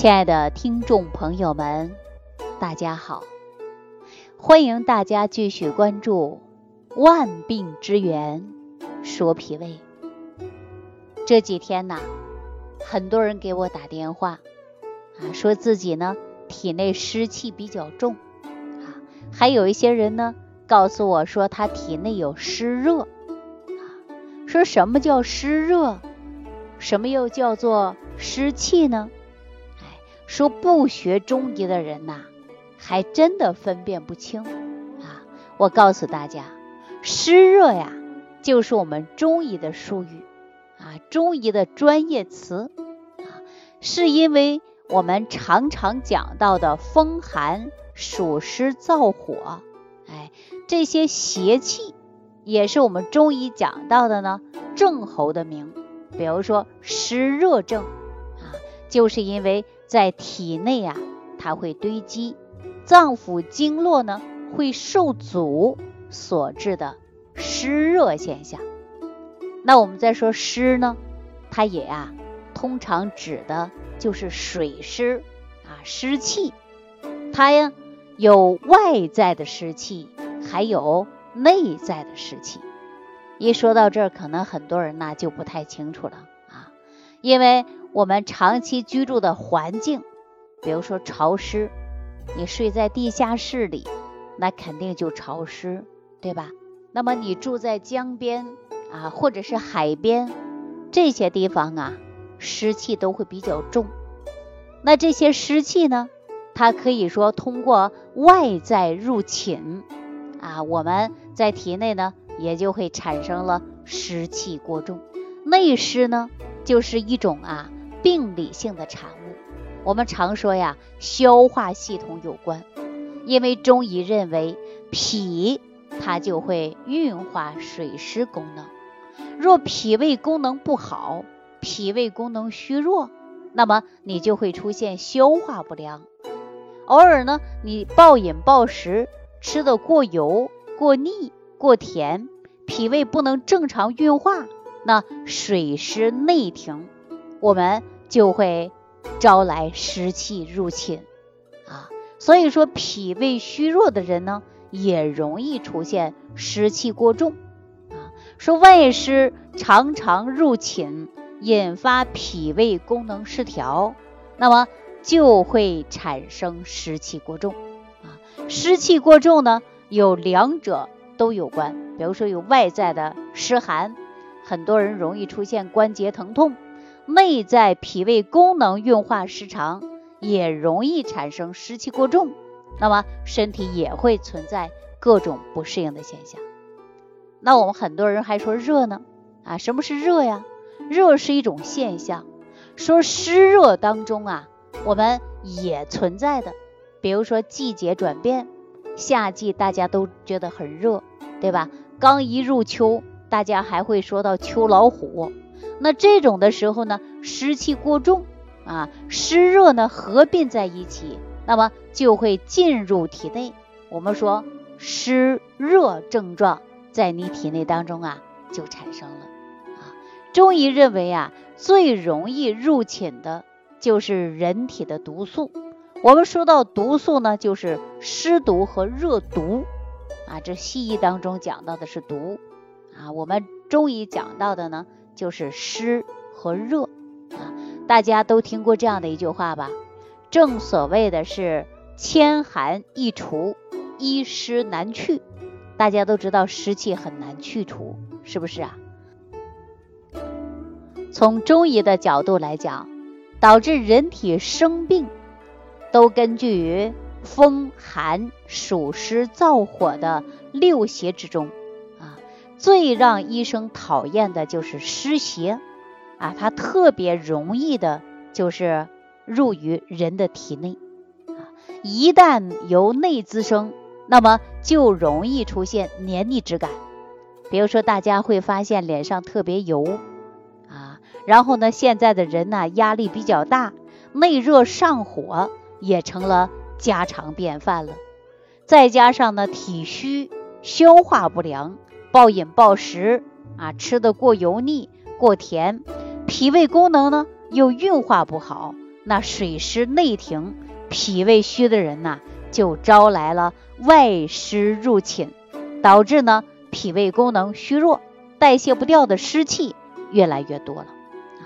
亲爱的听众朋友们，大家好！欢迎大家继续关注《万病之源说脾胃》。这几天呢，很多人给我打电话啊，说自己呢体内湿气比较重啊，还有一些人呢告诉我说他体内有湿热啊。说什么叫湿热？什么又叫做湿气呢？说不学中医的人呐，还真的分辨不清。啊！我告诉大家，湿热呀，就是我们中医的术语。啊，中医的专业词。啊，是因为我们常常讲到的风寒、暑湿、燥火，哎，这些邪气，也是我们中医讲到的呢症候的名，比如说湿热症，就是因为。在体内啊，它会堆积，脏腑经络呢会受阻所致的湿热现象。那我们再说湿呢，它也啊，通常指的就是水湿啊，湿气。它呀有外在的湿气，还有内在的湿气。一说到这儿，可能很多人呢就不太清楚了，因为。我们长期居住的环境，比如说潮湿，你睡在地下室里，那肯定就潮湿，对吧？那么你住在江边啊，或者是海边这些地方啊，湿气都会比较重。那这些湿气呢，它可以说通过外在入侵啊，我们在体内呢，也就会产生了湿气过重。内湿呢，就是一种啊。病理性的产物，我们常说呀，消化系统有关，因为中医认为脾它就会运化水湿功能，若脾胃功能不好，脾胃功能虚弱，那么你就会出现消化不良。偶尔呢，你暴饮暴食，吃的过油、过腻、过甜，脾胃不能正常运化，那水湿内停。我们就会招来湿气入侵啊，所以说脾胃虚弱的人呢，也容易出现湿气过重啊。说外湿常常入侵，引发脾胃功能失调，那么就会产生湿气过重啊。湿气过重呢，有两者都有关，比如说有外在的湿寒，很多人容易出现关节疼痛。内在脾胃功能运化失常，也容易产生湿气过重，那么身体也会存在各种不适应的现象。那我们很多人还说热呢，啊，什么是热呀？热是一种现象，说湿热当中啊，我们也存在的，比如说季节转变，夏季大家都觉得很热，对吧？刚一入秋，大家还会说到秋老虎。那这种的时候呢，湿气过重啊，湿热呢合并在一起，那么就会进入体内。我们说湿热症状在你体内当中啊就产生了啊。中医认为啊，最容易入侵的就是人体的毒素。我们说到毒素呢，就是湿毒和热毒啊。这西医当中讲到的是毒啊，我们中医讲到的呢。就是湿和热啊，大家都听过这样的一句话吧？正所谓的是千寒易除，一湿难去。大家都知道湿气很难去除，是不是啊？从中医的角度来讲，导致人体生病，都根据于风寒暑湿燥火的六邪之中。最让医生讨厌的就是湿邪啊，它特别容易的，就是入于人的体内啊。一旦由内滋生，那么就容易出现黏腻之感。比如说，大家会发现脸上特别油啊，然后呢，现在的人呢压力比较大，内热上火也成了家常便饭了。再加上呢，体虚，消化不良。暴饮暴食啊，吃的过油腻、过甜，脾胃功能呢又运化不好，那水湿内停、脾胃虚的人呐，就招来了外湿入侵，导致呢脾胃功能虚弱，代谢不掉的湿气越来越多了。啊，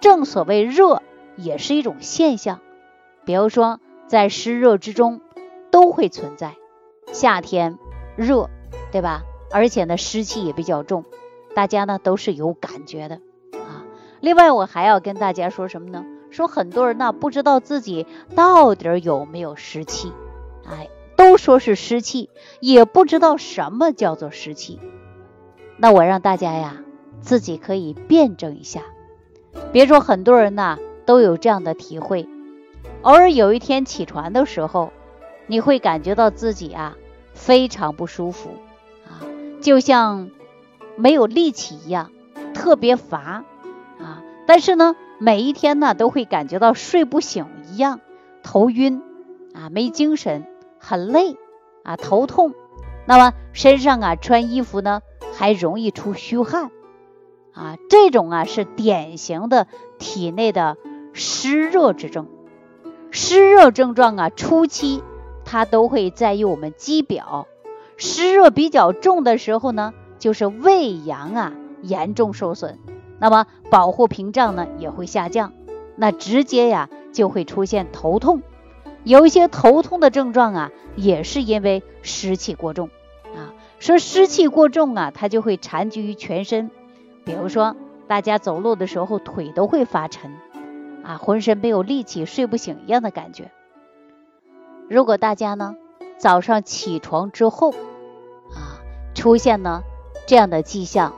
正所谓热也是一种现象，比如说在湿热之中都会存在。夏天热，对吧？而且呢湿气也比较重，大家呢都是有感觉的啊。另外我还要跟大家说什么呢？说很多人呢不知道自己到底有没有湿气，哎，都说是湿气，也不知道什么叫做湿气。那我让大家呀自己可以辩证一下。别说很多人呢都有这样的体会，偶尔有一天起床的时候，你会感觉到自己啊非常不舒服，就像没有力气一样，特别乏啊。但是呢。每一天呢，都会感觉到睡不醒一样，头晕啊，没精神，很累啊，头痛。那么身上啊，穿衣服呢，还容易出虚汗啊，这种啊是典型的体内的湿热之症。湿热症状啊，初期它都会在于我们肌表，湿热比较重的时候呢，就是胃阳啊严重受损。那么保护屏障呢也会下降，那直接呀就会出现头痛，有一些头痛的症状啊，也是因为湿气过重啊。说湿气过重啊，它就会缠聚于全身，比如说大家走路的时候腿都会发沉啊，浑身没有力气，睡不醒一样的感觉。如果大家呢早上起床之后啊出现呢这样的迹象，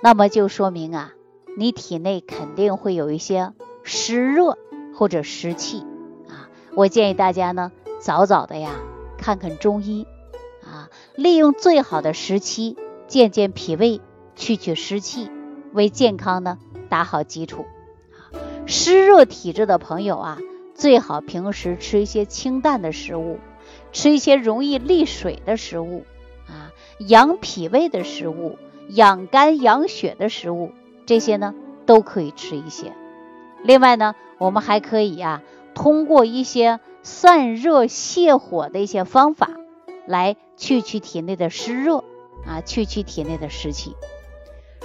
那么就说明啊。你体内肯定会有一些湿热或者湿气啊，我建议大家呢早早的呀看看中医啊，利用最好的时期健健脾胃，去去湿气，为健康呢打好基础啊。湿热体质的朋友啊，最好平时吃一些清淡的食物，吃一些容易利水的食物啊，养脾胃的食物，养肝养血的食物。这些呢都可以吃一些，另外呢，我们还可以啊，通过一些散热泻火的一些方法，来去去体内的湿热啊，去去体内的湿气。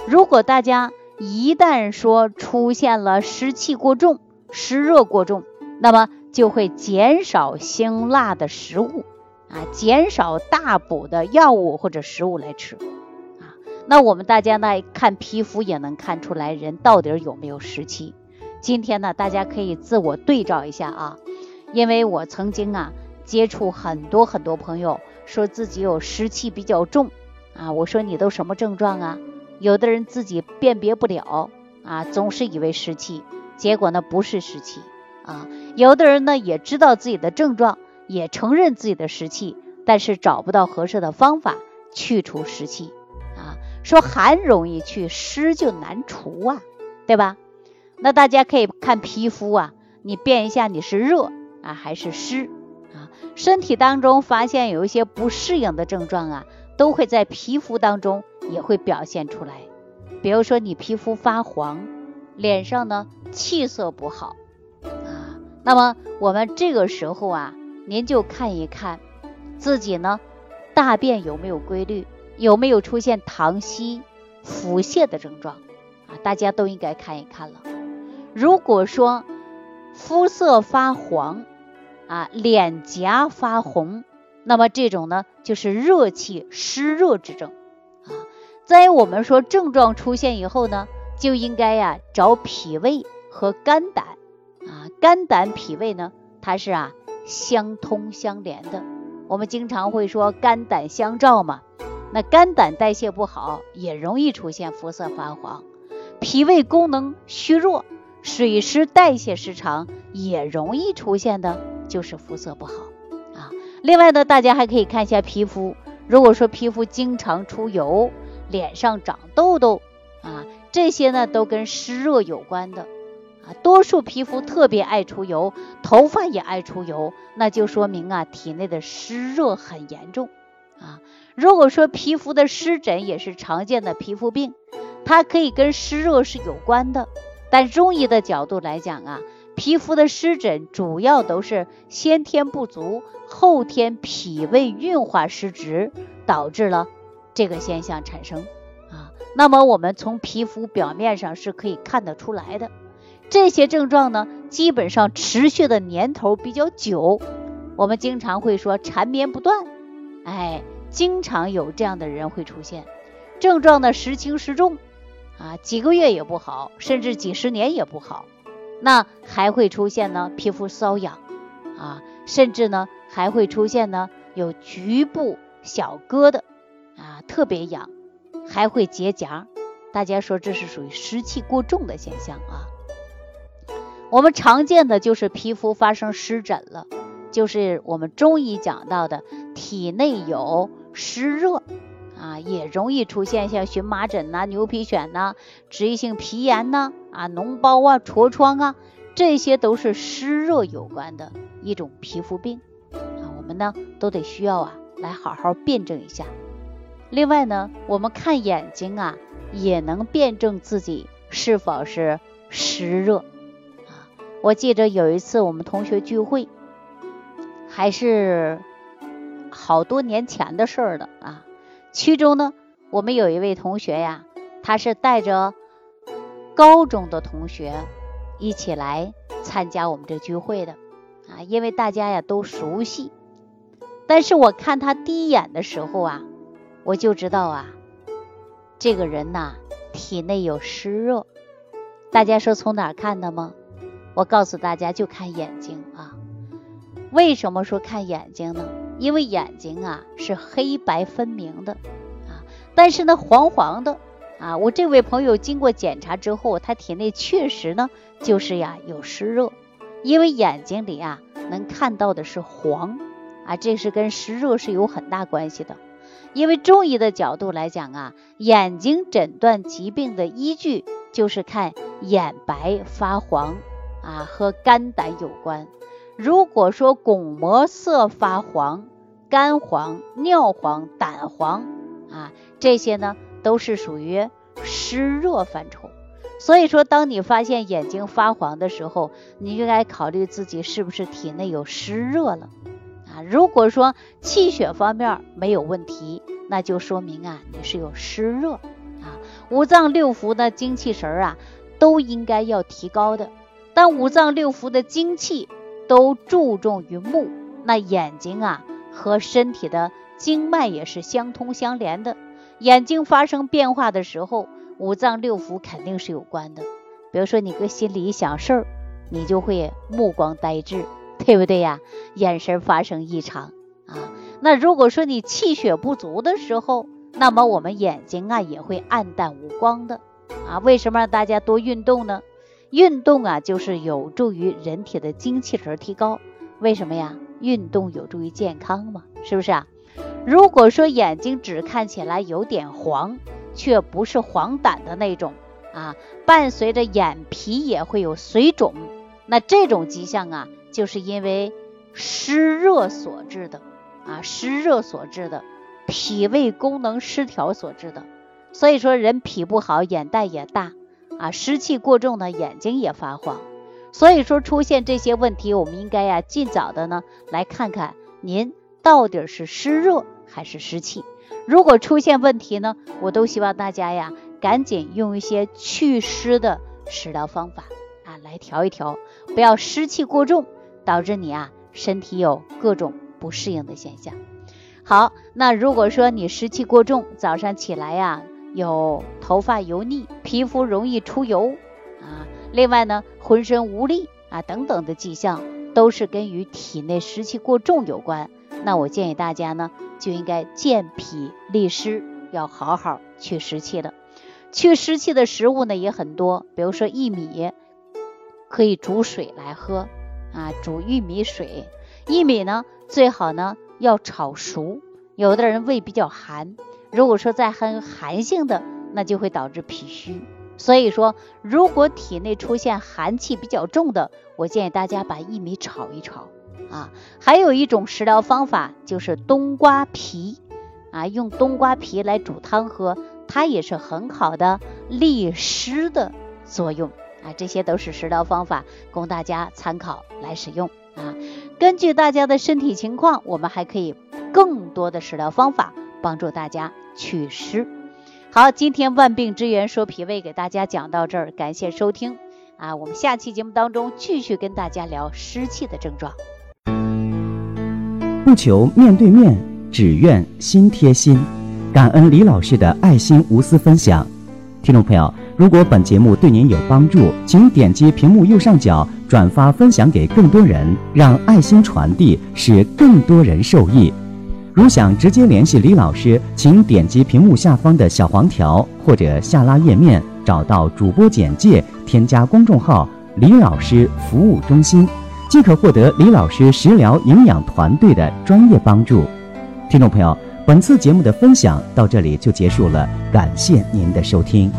如果大家一旦说出现了湿气过重、湿热过重，那么就会减少辛辣的食物啊，减少大补的药物或者食物来吃。啊那我们大家呢看皮肤也能看出来人到底有没有湿气。今天呢，大家可以自我对照一下啊，因为我曾经啊接触很多很多朋友说自己有湿气比较重啊，我说你都什么症状啊？有的人自己辨别不了啊，总是以为湿气，结果呢不是湿气啊。有的人呢也知道自己的症状，也承认自己的湿气，但是找不到合适的方法去除湿气。啊说寒容易去，湿就难除啊，对吧？那大家可以看皮肤啊，你辨一下你是热啊还是湿啊？身体当中发现有一些不适应的症状啊，都会在皮肤当中也会表现出来。比如说你皮肤发黄，脸上呢气色不好，那么我们这个时候啊，您就看一看自己呢大便有没有规律。有没有出现溏稀、腹泻的症状啊？大家都应该看一看了。如果说肤色发黄啊，脸颊发红，那么这种呢就是热气湿热之症啊。在我们说症状出现以后呢，就应该呀找脾胃和肝胆，肝胆脾胃呢它是啊相通相连的。我们经常会说肝胆相照嘛。那肝胆代谢不好，也容易出现肤色发黄；脾胃功能虚弱，水湿代谢失常，也容易出现的就是肤色不好啊。另外呢，大家还可以看一下皮肤，如果说皮肤经常出油，脸上长痘痘啊，这些呢都跟湿热有关的多数皮肤特别爱出油，头发也爱出油，那就说明啊体内的湿热很严重啊。如果说皮肤的湿疹也是常见的皮肤病，它可以跟湿热是有关的。但中医的角度来讲啊，皮肤的湿疹主要都是先天不足，后天脾胃运化失职，导致了这个现象产生啊。那么我们从皮肤表面上是可以看得出来的。这些症状呢，基本上持续的年头比较久，我们经常会说缠绵不断，哎，经常有这样的人会出现，症状呢时轻时重，啊，几个月也不好，甚至几十年也不好，那还会出现呢皮肤瘙痒，啊，甚至呢还会出现呢有局部小疙瘩，啊，特别痒，还会结痂，大家说这是属于湿气过重的现象啊。我们常见的就是皮肤发生湿疹了，就是我们中医讲到的体内有湿热啊，也容易出现像荨麻疹呐、牛皮癣呐、脂溢性皮炎呐、啊脓包啊、痤疮啊，这些都是湿热有关的一种皮肤病啊，我们呢都得需要啊来好好辩证一下。另外呢，我们看眼睛啊，也能辩证自己是否是湿热。我记着有一次我们同学聚会，还是好多年前的事儿了啊。其中呢，我们有一位同学呀，他是带着高中的同学一起来参加我们这聚会的啊，因为大家呀都熟悉。但是我看他第一眼的时候啊，我就知道啊，这个人呐体内有湿热。大家说从哪儿看的吗？我告诉大家，就看眼睛啊。为什么说看眼睛呢？因为眼睛啊是黑白分明的啊，但是呢黄黄的啊。我这位朋友经过检查之后，他体内确实呢就是呀有湿热，因为眼睛里啊能看到的是黄啊，这是跟湿热是有很大关系的。因为中医的角度来讲啊，眼睛诊断疾病的依据就是看眼白发黄。啊，和肝胆有关。如果说巩膜色发黄、肝黄、尿黄、胆黄啊，这些呢都是属于湿热范畴。所以说，当你发现眼睛发黄的时候，你应该考虑自己是不是体内有湿热了啊。如果说气血方面没有问题，那就说明啊你是有湿热啊。五脏六腑的精气神啊，都应该要提高的。但五脏六腑的精气都注重于目，那眼睛啊和身体的经脉也是相通相连的。眼睛发生变化的时候，五脏六腑肯定是有关的。比如说你搁心里想事儿，你就会目光呆滞，对不对呀？眼神发生异常啊。那如果说你气血不足的时候，那么我们眼睛啊也会暗淡无光的啊。为什么让大家多运动呢？运动啊，就是有助于人体的精气神提高。为什么呀？运动有助于健康嘛，是不是啊？如果说眼睛只看起来有点黄，却不是黄疸的那种啊，伴随着眼皮也会有水肿，那这种迹象啊，就是因为湿热所致的啊，湿热所致的，脾胃功能失调所致的。所以说，人脾不好，眼袋也大。啊，湿气过重呢，眼睛也发黄，所以说出现这些问题，我们应该呀尽早的呢来看看您到底是湿热还是湿气。如果出现问题呢，我都希望大家呀赶紧用一些祛湿的食疗方法啊来调一调，不要湿气过重，导致你啊身体有各种不适应的现象。好，那如果说你湿气过重，早上起来呀。有头发油腻、皮肤容易出油啊，另外呢，浑身无力啊等等的迹象，都是跟与体内湿气过重有关。那我建议大家呢，就应该健脾利湿，要好好去湿气的。去湿气的食物呢也很多，比如说薏米，可以煮水来喝啊，煮玉米水。薏米呢最好呢要炒熟，有的人胃比较寒。如果说再很寒性的，那就会导致脾虚。所以说，如果体内出现寒气比较重的，我建议大家把薏米炒一炒啊。还有一种食疗方法就是冬瓜皮啊，用冬瓜皮来煮汤喝，它也是很好的利湿的作用啊，这些都是食疗方法，供大家参考来使用啊。根据大家的身体情况，我们还可以更多的食疗方法帮助大家祛湿。好，今天万病之源说脾胃给大家讲到这儿，感谢收听啊！我们下期节目当中继续跟大家聊湿气的症状。不求面对面，只愿心贴心。感恩李老师的爱心无私分享。听众朋友，如果本节目对您有帮助，请点击屏幕右上角转发分享给更多人，让爱心传递，使更多人受益。如想直接联系李老师，请点击屏幕下方的小黄条，或者下拉页面找到主播简介，添加公众号“李老师服务中心”，即可获得李老师食疗营养团队的专业帮助。听众朋友，本次节目的分享到这里就结束了，感谢您的收听。